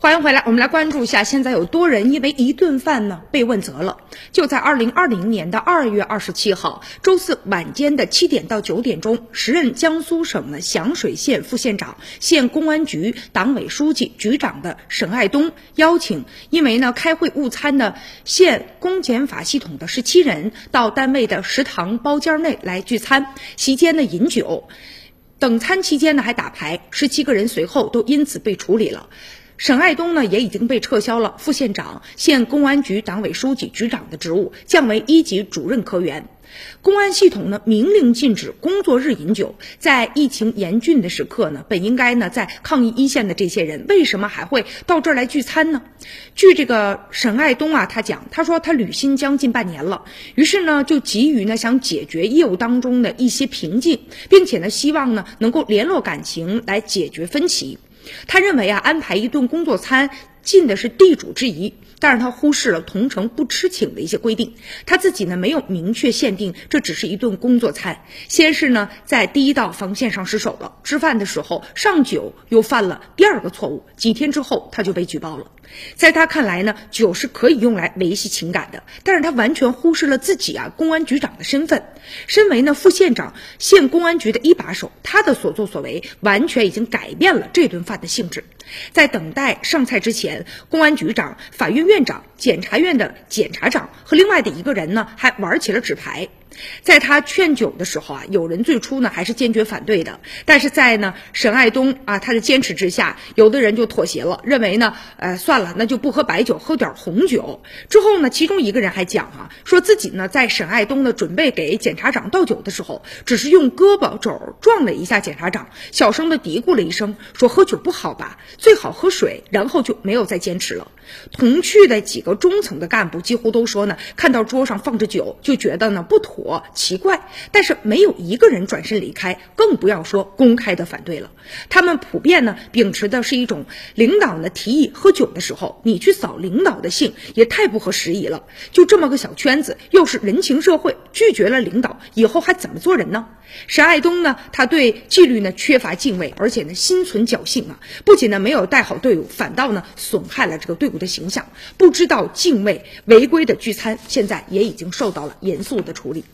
欢迎回来，我们来关注一下，现在有多人因为一顿饭呢被问责了。就在二零二零年的二月二十七号周四晚间的七点到九点钟，时任江苏省的响水县副县长、县公安局党委书记、局长的沈爱东邀请因为呢开会误餐的县公检法系统的十七人到单位的食堂包间内来聚餐，席间呢饮酒，等餐期间呢还打牌，十七个人随后都因此被处理了。沈爱东呢也已经被撤销了副县长、县公安局党委书记、局长的职务，降为一级主任科员。公安系统呢明令禁止工作日饮酒，在疫情严峻的时刻呢，本应该呢在抗疫一线的这些人，为什么还会到这儿来聚餐呢？据这个沈爱东啊，他讲，他说他履新将近半年了，于是呢就急于呢想解决业务当中的一些瓶颈，并且呢希望呢能够联络感情来解决分歧。他认为啊，安排一顿工作餐尽的是地主之谊，但是他忽视了同城不吃请的一些规定。他自己呢没有明确限定，这只是一顿工作餐。先是呢在第一道防线上失手了，吃饭的时候上酒，又犯了第二个错误。几天之后他就被举报了。在他看来呢，酒是可以用来维系情感的，但是他完全忽视了自己啊公安局长的身份。身为呢副县长、县公安局的一把手，他的所作所为完全已经改变了这顿饭的性质。在等待上菜之前，公安局长、法院院长、检察院的检察长和另外的一个人呢，还玩起了纸牌。在他劝酒的时候啊，有人最初呢还是坚决反对的，但是在呢沈爱东啊他的坚持之下，有的人就妥协了，认为呢，呃算了，那就不喝白酒，喝点红酒。之后呢，其中一个人还讲啊，说自己呢在沈爱东呢准备给检察长倒酒的时候，只是用胳膊肘撞了一下检察长，小声的嘀咕了一声，说喝酒不好吧，最好喝水，然后就没有再坚持了。同去的几个中层的干部几乎都说呢，看到桌上放着酒，就觉得呢不妥。奇怪，但是没有一个人转身离开，更不要说公开的反对了。他们普遍呢秉持的是一种领导呢提议喝酒的时候，你去扫领导的兴，也太不合时宜了。就这么个小圈子，又是人情社会，拒绝了领导，以后还怎么做人呢？沈爱东呢，他对纪律呢缺乏敬畏，而且呢心存侥幸啊，不仅呢没有带好队伍，反倒呢损害了这个队伍的形象。不知道敬畏违规的聚餐，现在也已经受到了严肃的处理。